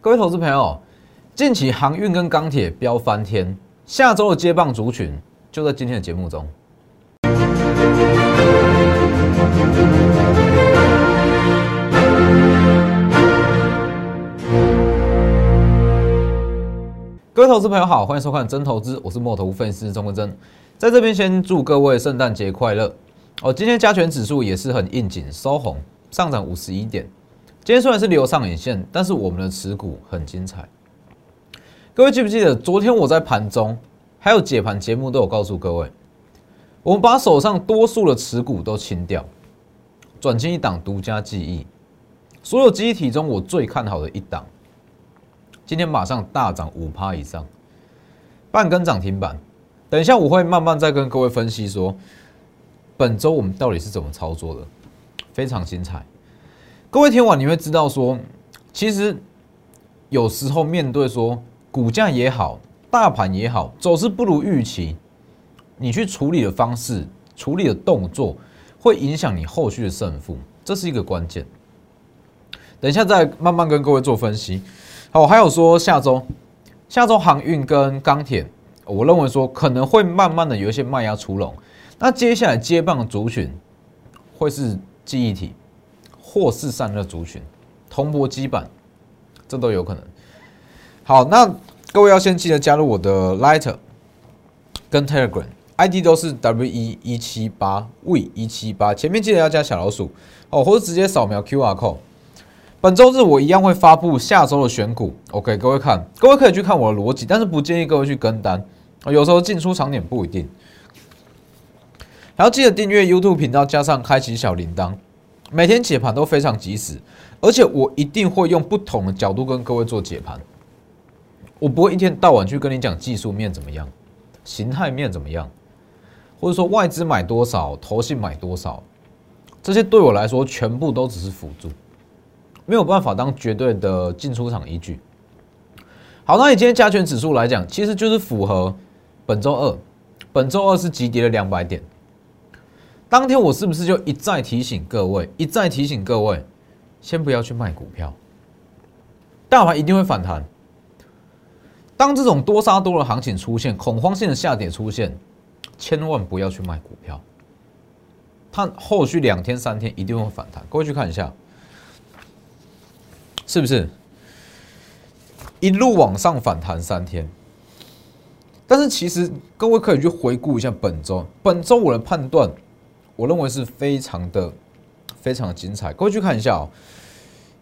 各位投资朋友，近期航运跟钢铁飙翻天，下周的接棒族群就在今天的节目中。各位投资朋友好，欢迎收看真投资，我是墨头分析师钟文真，在这边先祝各位圣诞节快乐哦。今天加权指数也是很应景，收红，上涨五十一点。今天虽然是留上影线，但是我们的持股很精彩。各位记不记得昨天我在盘中还有解盘节目都有告诉各位，我们把手上多数的持股都清掉，转进一档独家记忆，所有记忆体中我最看好的一档。今天马上大涨五趴以上，半根涨停板。等一下我会慢慢再跟各位分析说，本周我们到底是怎么操作的，非常精彩。各位听完你会知道说，其实有时候面对说股价也好，大盘也好，走势不如预期，你去处理的方式、处理的动作，会影响你后续的胜负，这是一个关键。等一下再慢慢跟各位做分析。好，还有说下周，下周航运跟钢铁，我认为说可能会慢慢的有一些卖压出笼。那接下来接棒的族群会是记忆体或是散热族群，铜箔基板，这都有可能。好，那各位要先记得加入我的 Lighter 跟 Telegram，ID 都是 W 一一七八 V 一七八，前面记得要加小老鼠哦，或者直接扫描 QR code。本周日我一样会发布下周的选股，OK，各位看，各位可以去看我的逻辑，但是不建议各位去跟单，有时候进出场点不一定。还要记得订阅 YouTube 频道，加上开启小铃铛，每天解盘都非常及时，而且我一定会用不同的角度跟各位做解盘，我不会一天到晚去跟你讲技术面怎么样，形态面怎么样，或者说外资买多少，投信买多少，这些对我来说全部都只是辅助。没有办法当绝对的进出场依据。好，那以今天加权指数来讲，其实就是符合本周二，本周二是急跌了两百点。当天我是不是就一再提醒各位，一再提醒各位，先不要去卖股票，大盘一定会反弹。当这种多杀多的行情出现，恐慌性的下跌出现，千万不要去卖股票。它后续两天三天一定会反弹，各位去看一下。是不是一路往上反弹三天？但是其实各位可以去回顾一下本周，本周我的判断，我认为是非常的非常的精彩。各位去看一下哦。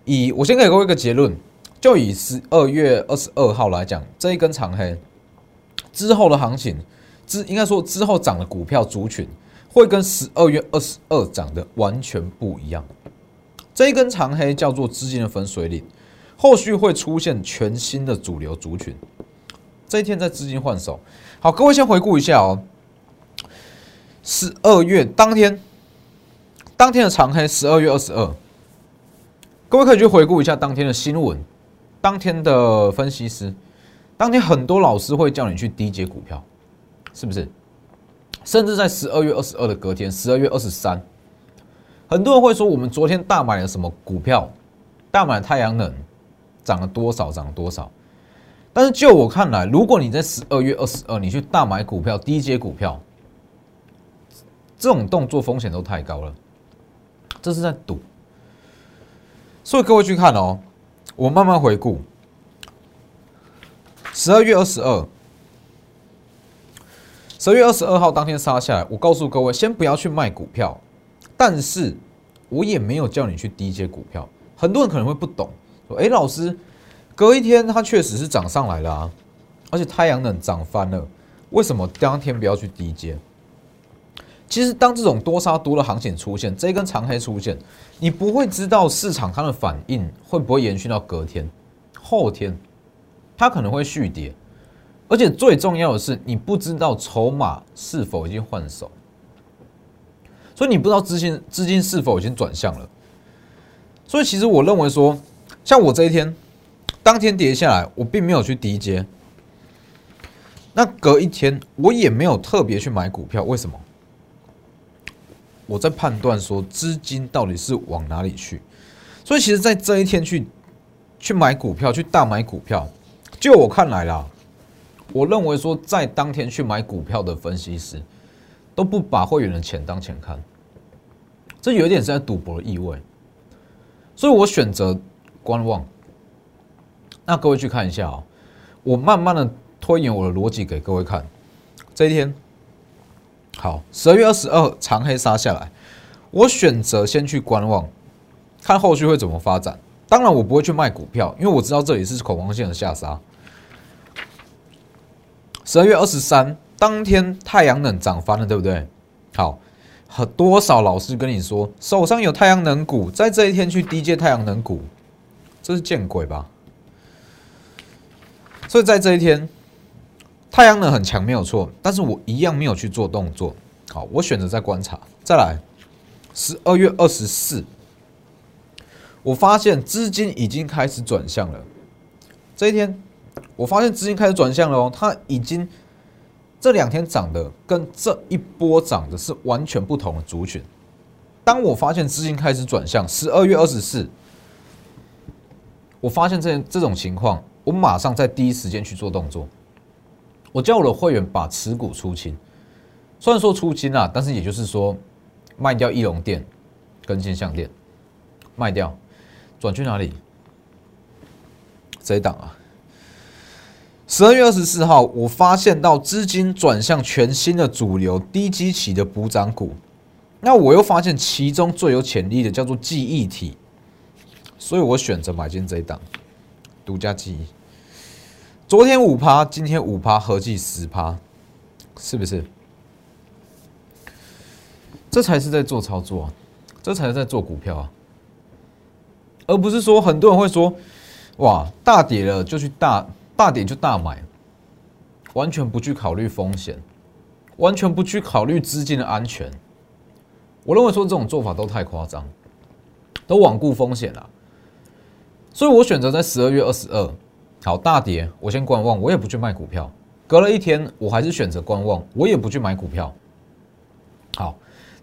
以我先给各位一个结论，就以十二月二十二号来讲，这一根长黑之后的行情，之应该说之后涨的股票族群，会跟十二月二十二涨的完全不一样。这一根长黑叫做资金的分水岭，后续会出现全新的主流族群。这一天在资金换手，好，各位先回顾一下哦。十二月当天，当天的长黑，十二月二十二，各位可以去回顾一下当天的新闻，当天的分析师，当天很多老师会叫你去低接股票，是不是？甚至在十二月二十二的隔天，十二月二十三。很多人会说，我们昨天大买了什么股票？大买太阳能，涨了多少？涨了多少？但是就我看来，如果你在十二月二十二，你去大买股票、低阶股票，这种动作风险都太高了，这是在赌。所以各位去看哦，我慢慢回顾，十二月二十二，十二月二十二号当天杀下来，我告诉各位，先不要去卖股票。但是，我也没有叫你去低接股票。很多人可能会不懂，说：“哎，老师，隔一天它确实是涨上来了啊，而且太阳能涨翻了，为什么当天不要去低接？”其实，当这种多杀多的行情出现，这一根长黑出现，你不会知道市场它的反应会不会延续到隔天、后天，它可能会续跌，而且最重要的是，你不知道筹码是否已经换手。所以你不知道资金资金是否已经转向了，所以其实我认为说，像我这一天当天跌下来，我并没有去低接，那隔一天我也没有特别去买股票，为什么？我在判断说资金到底是往哪里去，所以其实，在这一天去去买股票，去大买股票。就我看来啦，我认为说在当天去买股票的分析师，都不把会员的钱当钱看，这有点是在赌博的意味。所以我选择观望。那各位去看一下啊，我慢慢的推演我的逻辑给各位看。这一天，好，十二月二十二长黑杀下来，我选择先去观望，看后续会怎么发展。当然，我不会去卖股票，因为我知道这里是恐慌性的下杀。十二月二十三当天，太阳能涨翻了，对不对？好，很多少老师跟你说，手上有太阳能股，在这一天去低阶太阳能股，这是见鬼吧？所以在这一天，太阳能很强，没有错，但是我一样没有去做动作。好，我选择在观察。再来，十二月二十四。我发现资金已经开始转向了。这一天，我发现资金开始转向了哦，它已经这两天涨的跟这一波涨的是完全不同的族群。当我发现资金开始转向，十二月二十四，我发现这这种情况，我马上在第一时间去做动作。我叫我的会员把持股出清，虽然说出清啊，但是也就是说卖掉翼龙店跟金项店，卖掉。转去哪里？这一档啊，十二月二十四号，我发现到资金转向全新的主流低基期的补涨股，那我又发现其中最有潜力的叫做记忆体，所以我选择买进这一档独家记忆。昨天五趴，今天五趴，合计十趴，是不是？这才是在做操作啊，这才是在做股票啊！而不是说很多人会说，哇，大跌了就去大大跌就大买，完全不去考虑风险，完全不去考虑资金的安全。我认为说这种做法都太夸张，都罔顾风险了。所以我选择在十二月二十二，好大跌，我先观望，我也不去卖股票。隔了一天，我还是选择观望，我也不去买股票。好。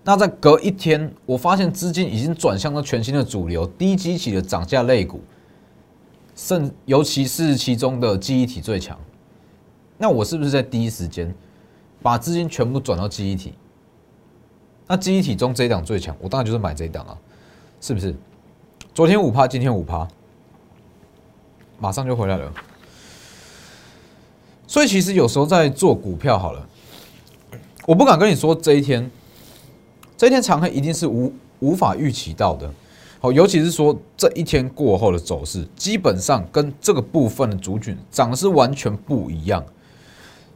那在隔一天，我发现资金已经转向了全新的主流低基期的涨价类股，甚尤其是其中的记忆体最强。那我是不是在第一时间把资金全部转到记忆体？那记忆体中这一档最强，我当然就是买这一档啊，是不是？昨天五趴，今天五趴，马上就回来了。所以其实有时候在做股票好了，我不敢跟你说这一天。这一天长黑一定是无无法预期到的，好，尤其是说这一天过后的走势，基本上跟这个部分的族群涨是完全不一样。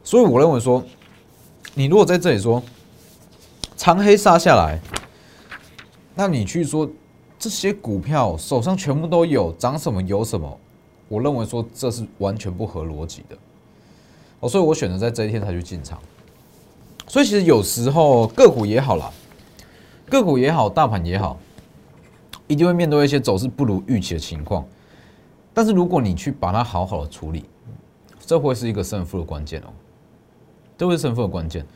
所以我认为说，你如果在这里说长黑杀下来，那你去说这些股票手上全部都有涨什么有什么，我认为说这是完全不合逻辑的。哦，所以我选择在这一天才去进场。所以其实有时候个股也好了。个股也好，大盘也好，一定会面对一些走势不如预期的情况。但是如果你去把它好好的处理，这会是一个胜负的关键哦，这会是胜负的关键。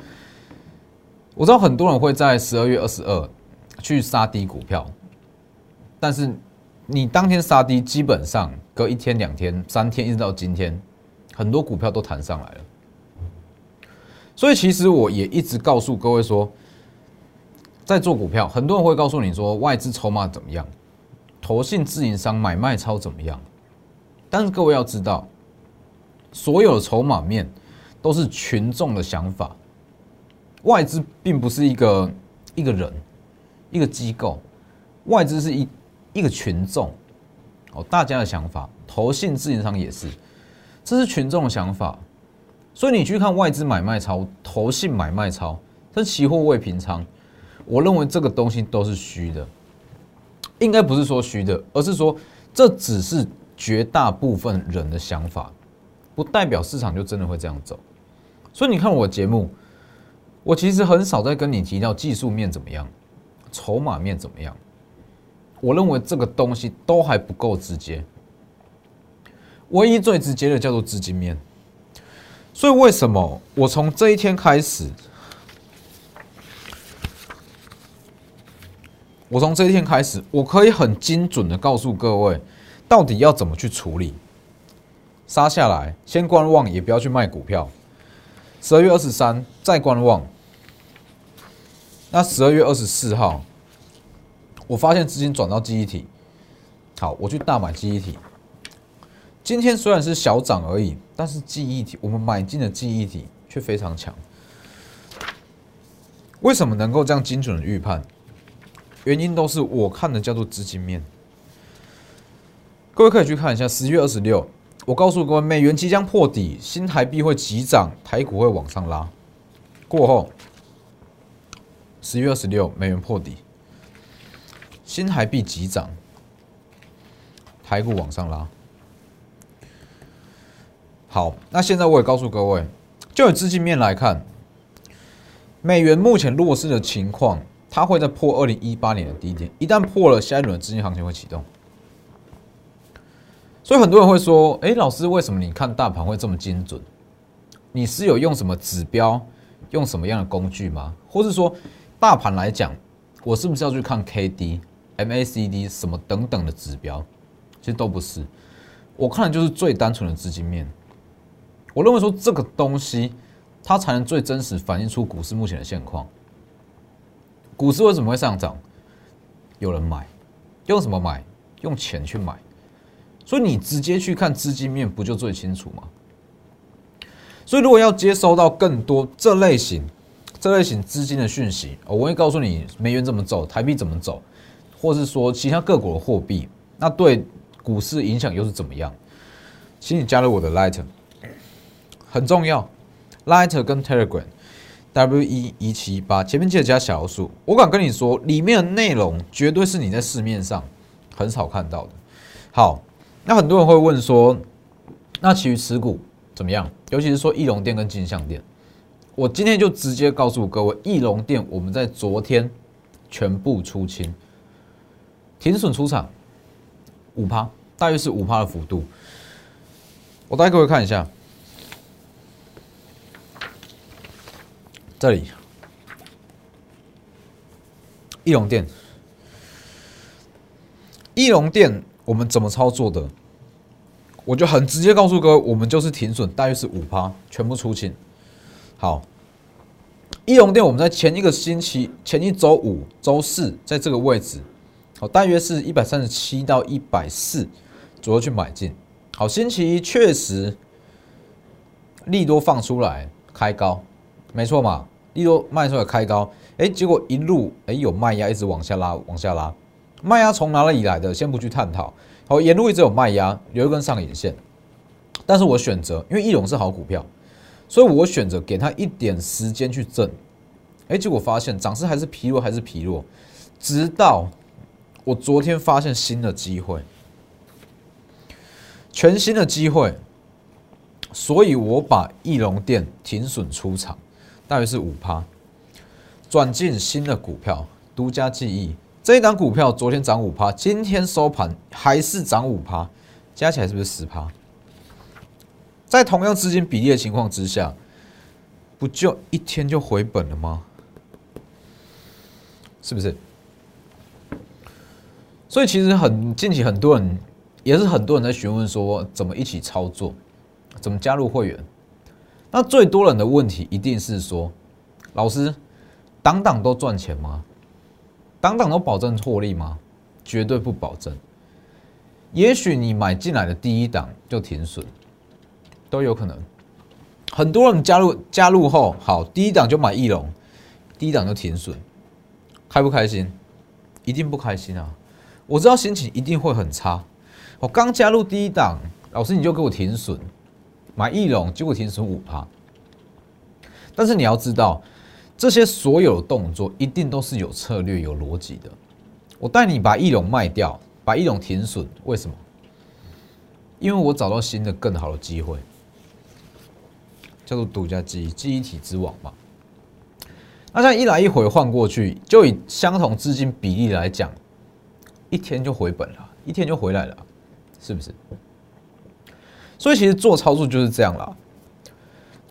我知道很多人会在十二月二十二去杀低股票，但是你当天杀低，基本上隔一天、两天、三天，一直到今天，很多股票都弹上来了。所以其实我也一直告诉各位说。在做股票，很多人会告诉你说外资筹码怎么样，投信自营商买卖超怎么样。但是各位要知道，所有的筹码面都是群众的想法，外资并不是一个一个人一个机构，外资是一一个群众哦，大家的想法，投信自营商也是，这是群众的想法。所以你去看外资买卖超，投信买卖超，这期货未平仓。我认为这个东西都是虚的，应该不是说虚的，而是说这只是绝大部分人的想法，不代表市场就真的会这样走。所以你看我节目，我其实很少在跟你提到技术面怎么样，筹码面怎么样。我认为这个东西都还不够直接，唯一最直接的叫做资金面。所以为什么我从这一天开始？我从这一天开始，我可以很精准的告诉各位，到底要怎么去处理？杀下来，先观望，也不要去卖股票。十二月二十三再观望。那十二月二十四号，我发现资金转到记忆体，好，我去大买记忆体。今天虽然是小涨而已，但是记忆体我们买进的记忆体却非常强。为什么能够这样精准的预判？原因都是我看的叫做资金面。各位可以去看一下，十月二十六，我告诉各位，美元即将破底，新台币会急涨，台股会往上拉。过后，十月二十六，美元破底，新台币急涨，台股往上拉。好，那现在我也告诉各位，就以资金面来看。美元目前弱势的情况，它会在破二零一八年的低点。一旦破了，下一轮资金行情会启动。所以很多人会说：“哎，老师，为什么你看大盘会这么精准？你是有用什么指标，用什么样的工具吗？或是说，大盘来讲，我是不是要去看 K D、M A C D 什么等等的指标？其实都不是，我看的就是最单纯的资金面。我认为说这个东西。”它才能最真实反映出股市目前的现况。股市为什么会上涨？有人买，用什么买？用钱去买。所以你直接去看资金面，不就最清楚吗？所以如果要接收到更多这类型、这类型资金的讯息，我会告诉你美元怎么走，台币怎么走，或是说其他各国的货币，那对股市影响又是怎么样？请你加入我的 Light，很重要。Light 跟 Telegram，W 一一七八，前面记得加小数。我敢跟你说，里面的内容绝对是你在市面上很少看到的。好，那很多人会问说，那其余持股怎么样？尤其是说翼龙店跟金相店，我今天就直接告诉各位，翼龙店我们在昨天全部出清，停损出场五趴，大约是五趴的幅度。我带各位看一下。这里，翼龙店，翼龙店我们怎么操作的？我就很直接告诉各位，我们就是停损，大约是五趴，全部出清。好，翼龙店我们在前一个星期，前一周五、周四，在这个位置，好，大约是一百三十七到一百四左右去买进。好，星期一确实利多放出来开高，没错嘛。利多卖出来开高，哎，结果一路哎有卖压一直往下拉，往下拉，卖压从哪里来的？先不去探讨。好，沿路一直有卖压，有一根上影线，但是我选择，因为翼龙是好股票，所以我选择给他一点时间去挣。哎，结果发现涨势还是疲弱，还是疲弱，直到我昨天发现新的机会，全新的机会，所以我把翼龙店停损出场。大约是五趴，转进新的股票，独家记忆。这一档股票昨天涨五趴，今天收盘还是涨五趴，加起来是不是十趴？在同样资金比例的情况之下，不就一天就回本了吗？是不是？所以其实很近期很多人也是很多人在询问说，怎么一起操作，怎么加入会员？那最多人的问题一定是说，老师，档档都赚钱吗？档档都保证获利吗？绝对不保证。也许你买进来的第一档就停损，都有可能。很多人加入加入后，好，第一档就买翼龙，第一档就停损，开不开心？一定不开心啊！我知道心情一定会很差。我刚加入第一档，老师你就给我停损。买翼龙，结果停损五趴。但是你要知道，这些所有的动作一定都是有策略、有逻辑的。我带你把翼龙卖掉，把翼龙停损，为什么？因为我找到新的、更好的机会，叫做独家记忆、记忆体之王嘛。那这样一来一回换过去，就以相同资金比例来讲，一天就回本了，一天就回来了，是不是？所以其实做操作就是这样啦，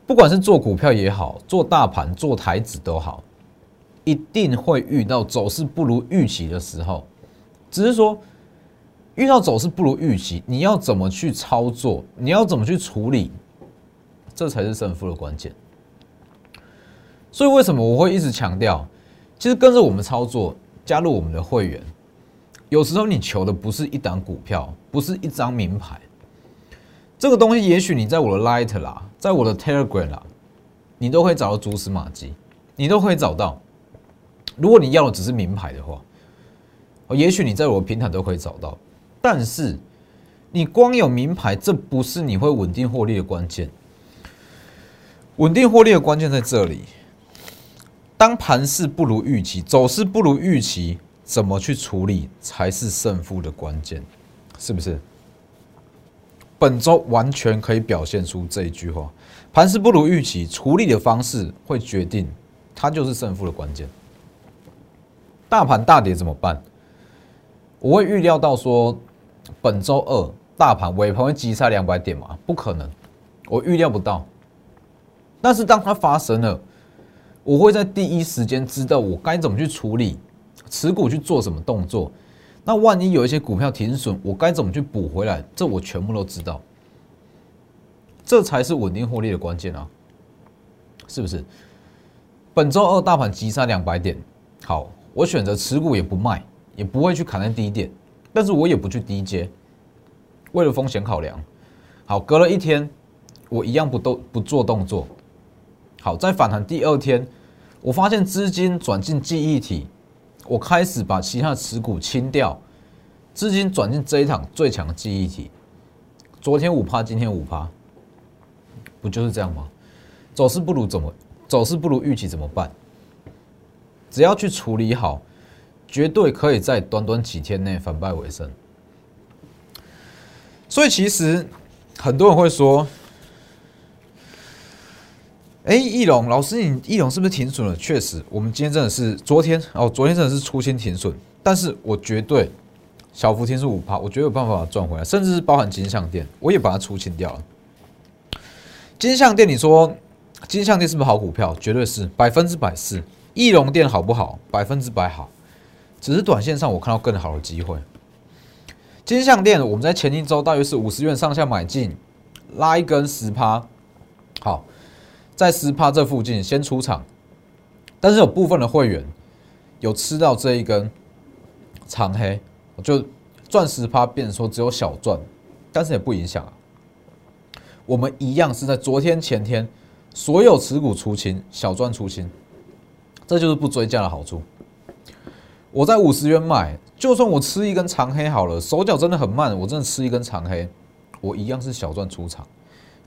不管是做股票也好，做大盘、做台子都好，一定会遇到走势不如预期的时候。只是说遇到走势不如预期，你要怎么去操作？你要怎么去处理？这才是胜负的关键。所以为什么我会一直强调？其实跟着我们操作，加入我们的会员，有时候你求的不是一档股票，不是一张名牌，这个东西也许你在我的 Light 啦，在我的 Telegram 啦，你都会找到蛛丝马迹，你都会找到。如果你要的只是名牌的话，也许你在我的平台都可以找到。但是你光有名牌，这不是你会稳定获利的关键。稳定获利的关键在这里。当盘势不如预期，走势不如预期，怎么去处理才是胜负的关键？是不是？本周完全可以表现出这一句话：盘势不如预期，处理的方式会决定它就是胜负的关键。大盘大跌怎么办？我会预料到说，本周二大盘尾盘会急差两百点吗？不可能，我预料不到。但是当它发生了，我会在第一时间知道我该怎么去处理持股去做什么动作。那万一有一些股票停损，我该怎么去补回来？这我全部都知道。这才是稳定获利的关键啊！是不是？本周二大盘急杀两百点，好，我选择持股也不卖，也不会去砍在低点，但是我也不去低接，为了风险考量。好，隔了一天，我一样不动不做动作。好，在反弹第二天，我发现资金转进记忆体，我开始把其他的持股清掉，资金转进这一场最强的记忆体。昨天五趴，今天五趴，不就是这样吗？走势不如怎么？走势不如预期怎么办？只要去处理好，绝对可以在短短几天内反败为胜。所以其实很多人会说。哎，翼龙老师，你翼龙是不是停损了？确实，我们今天真的是昨天哦，昨天真的是出新停损，但是我绝对小幅停损五趴，我绝对有办法把它赚回来，甚至是包含金项店，我也把它出清掉了。金项店，你说金项店是不是好股票？绝对是，百分之百是。翼龙店好不好？百分之百好，只是短线上我看到更好的机会。金项店，我们在前一周大约是五十元上下买进，拉一根十趴，好。在十趴这附近先出场，但是有部分的会员有吃到这一根长黑，就赚十趴，变说只有小赚，但是也不影响啊。我们一样是在昨天前天所有持股出清，小赚出清，这就是不追加的好处。我在五十元买，就算我吃一根长黑好了，手脚真的很慢，我真的吃一根长黑，我一样是小赚出场。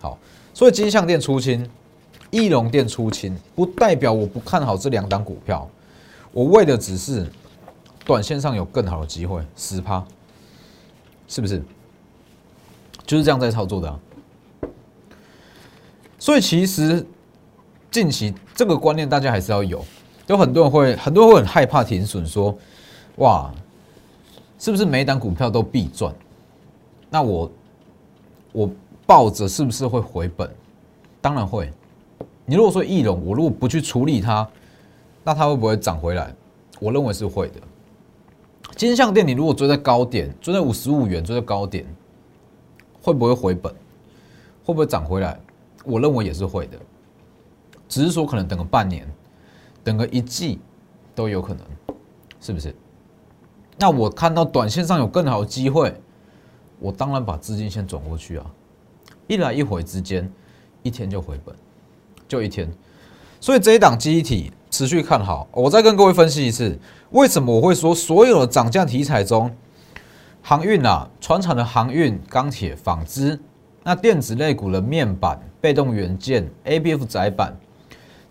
好，所以金项店出清。翼龙店出清，不代表我不看好这两档股票，我为的只是短线上有更好的机会，十趴，是不是？就是这样在操作的。所以其实近期这个观念大家还是要有，有很多人会，很多人会很害怕停损，说哇，是不是每档股票都必赚？那我我抱着是不是会回本？当然会。你如果说翼龙，我如果不去处理它，那它会不会涨回来？我认为是会的。金项店，你如果追在高点，追在五十五元，追在高点，会不会回本？会不会涨回来？我认为也是会的，只是说可能等个半年，等个一季都有可能，是不是？那我看到短线上有更好的机会，我当然把资金先转过去啊，一来一回之间，一天就回本。就一天，所以这一档记忆体持续看好。我再跟各位分析一次，为什么我会说所有的涨价题材中，航运啊、船厂的航运、钢铁、纺织，那电子类股的面板、被动元件、A B F 窄板，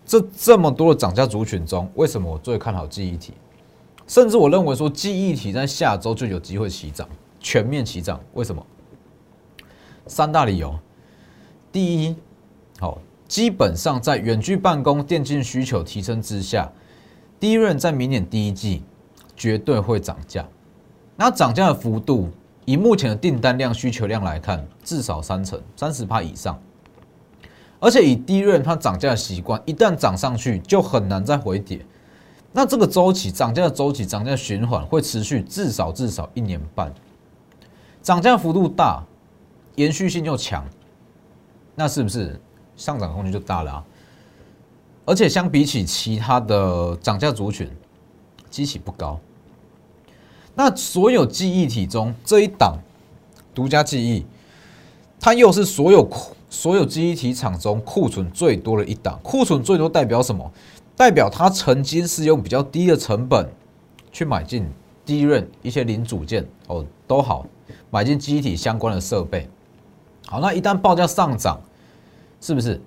这这么多的涨价族群中，为什么我最看好记忆体？甚至我认为说记忆体在下周就有机会起涨，全面起涨。为什么？三大理由。第一，好。基本上在远距办公、电竞需求提升之下，第一润在明年第一季绝对会涨价。那涨价的幅度，以目前的订单量、需求量来看，至少三成、三十趴以上。而且以第一润它涨价的习惯，一旦涨上去就很难再回跌。那这个周期涨价的周期、涨价的循环会持续至少至少一年半。涨价幅度大，延续性又强，那是不是上涨空间就大了啊？而且相比起其他的涨价族群，基期不高。那所有记忆体中这一档独家记忆，它又是所有所有记忆体厂中库存最多的一档。库存最多代表什么？代表它曾经是用比较低的成本去买进低润一些零组件哦，都好买进记忆体相关的设备。好，那一旦报价上涨，是不是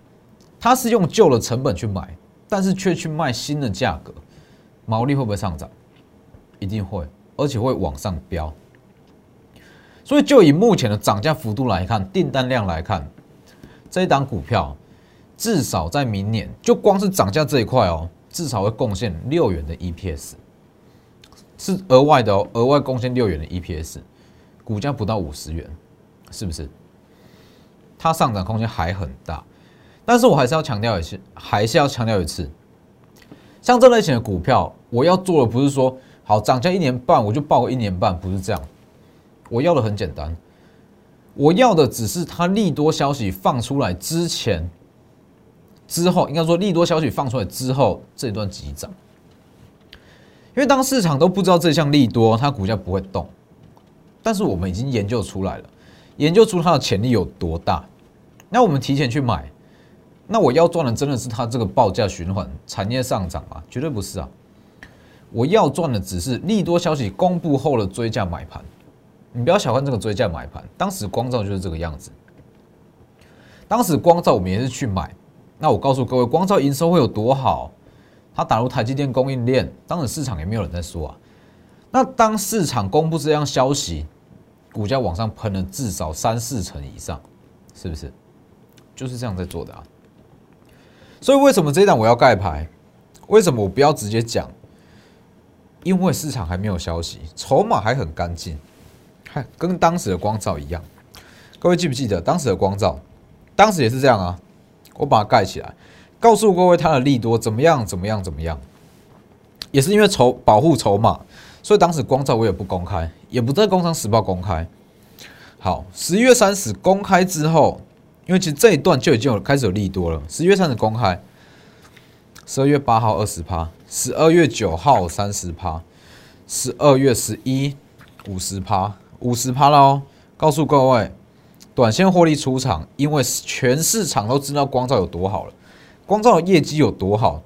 它是用旧的成本去买，但是却去卖新的价格，毛利会不会上涨？一定会。而且会往上飙，所以就以目前的涨价幅度来看，订单量来看，这一档股票至少在明年，就光是涨价这一块哦，至少会贡献六元的 EPS，是额外的哦，额外贡献六元的 EPS，股价不到五十元，是不是？它上涨空间还很大，但是我还是要强调一次，还是要强调一次，像这类型的股票，我要做的不是说。好，涨价一年半，我就报个一年半，不是这样。我要的很简单，我要的只是它利多消息放出来之前、之后，应该说利多消息放出来之后这一段急涨。因为当市场都不知道这项利多，它股价不会动。但是我们已经研究出来了，研究出它的潜力有多大。那我们提前去买，那我要赚的真的是它这个报价循环、产业上涨吗？绝对不是啊。我要赚的只是利多消息公布后的追价买盘，你不要小看这个追价买盘。当时光照就是这个样子，当时光照我们也是去买。那我告诉各位，光照营收会有多好？它打入台积电供应链，当时市场也没有人在说啊。那当市场公布这样消息，股价往上喷了至少三四成以上，是不是？就是这样在做的啊。所以为什么这一档我要盖牌？为什么我不要直接讲？因为市场还没有消息，筹码还很干净，还跟当时的光照一样。各位记不记得当时的光照？当时也是这样啊。我把它盖起来，告诉各位它的利多怎么样？怎么样？怎么样？也是因为筹保护筹码，所以当时光照我也不公开，也不在《工商时报》公开。好，十一月三十公开之后，因为其实这一段就已经有开始有利多了。十一月三十公开，十二月八号二十趴。十二月九号三十趴，十二月十一五十趴，五十趴了哦！告诉各位，短线获利出场，因为全市场都知道光照有多好了，光照的业绩有多好。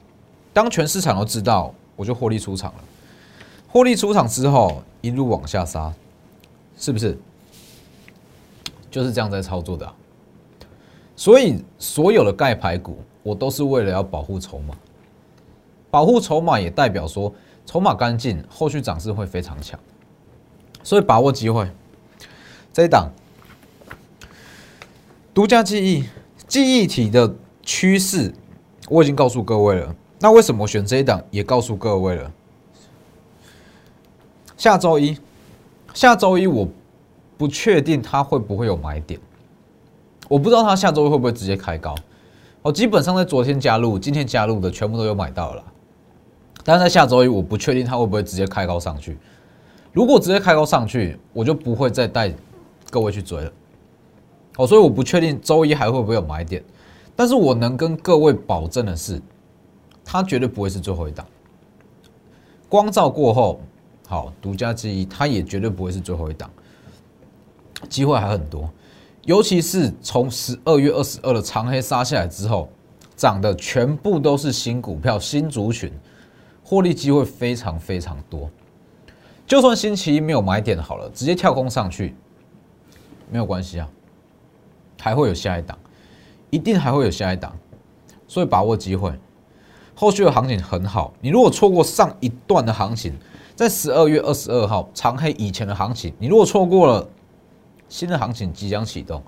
当全市场都知道，我就获利出场了。获利出场之后，一路往下杀，是不是？就是这样在操作的。所以，所有的盖牌股，我都是为了要保护筹码。保护筹码也代表说筹码干净，后续涨势会非常强，所以把握机会。这一档独家记忆记忆体的趋势，我已经告诉各位了。那为什么选这一档？也告诉各位了。下周一，下周一我不确定它会不会有买点，我不知道它下周一会不会直接开高。我基本上在昨天加入，今天加入的全部都有买到了。但是在下周一，我不确定它会不会直接开高上去。如果直接开高上去，我就不会再带各位去追了。哦，所以我不确定周一还会不会有买点。但是我能跟各位保证的是，它绝对不会是最后一档。光照过后，好，独家之一，它也绝对不会是最后一档。机会还很多，尤其是从十二月二十二的长黑杀下来之后，涨的全部都是新股票、新族群。获利机会非常非常多，就算星期一没有买点好了，直接跳空上去没有关系啊，还会有下一档，一定还会有下一档，所以把握机会，后续的行情很好。你如果错过上一段的行情，在十二月二十二号长黑以前的行情，你如果错过了新的行情即将启动，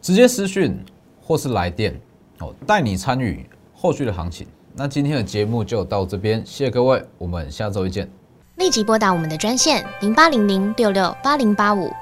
直接私讯或是来电哦，带你参与后续的行情。那今天的节目就到这边，谢谢各位，我们下周一见。立即拨打我们的专线零八零零六六八零八五。